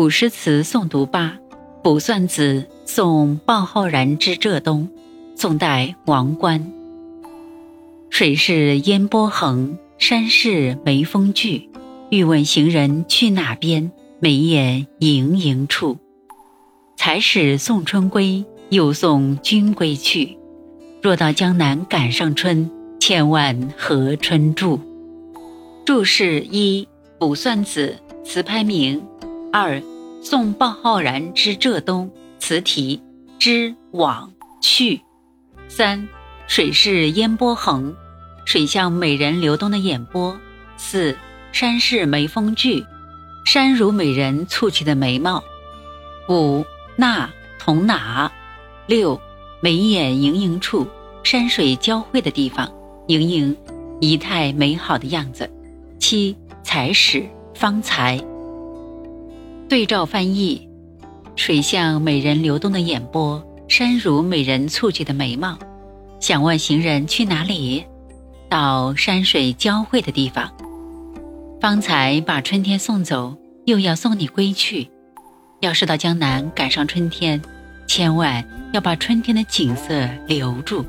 古诗词诵读八，《卜算子·送鲍浩然之浙东》，宋代王观。水是烟波横，山是眉峰聚。欲问行人去哪边？眉眼盈盈处。才始送春归，又送君归去。若到江南赶上春，千万和春住。注释一：卜算子词牌名。二，送鲍浩然之浙东词题之往去。三，水是烟波横，水像美人流动的眼波。四，山是眉峰聚，山如美人蹙起的眉毛。五，那同哪？六，眉眼盈盈处，山水交汇的地方。盈盈，仪态美好的样子。七，才始方才。对照翻译：水像美人流动的眼波，山如美人蹙起的眉毛。想问行人去哪里？到山水交汇的地方。方才把春天送走，又要送你归去。要是到江南赶上春天，千万要把春天的景色留住。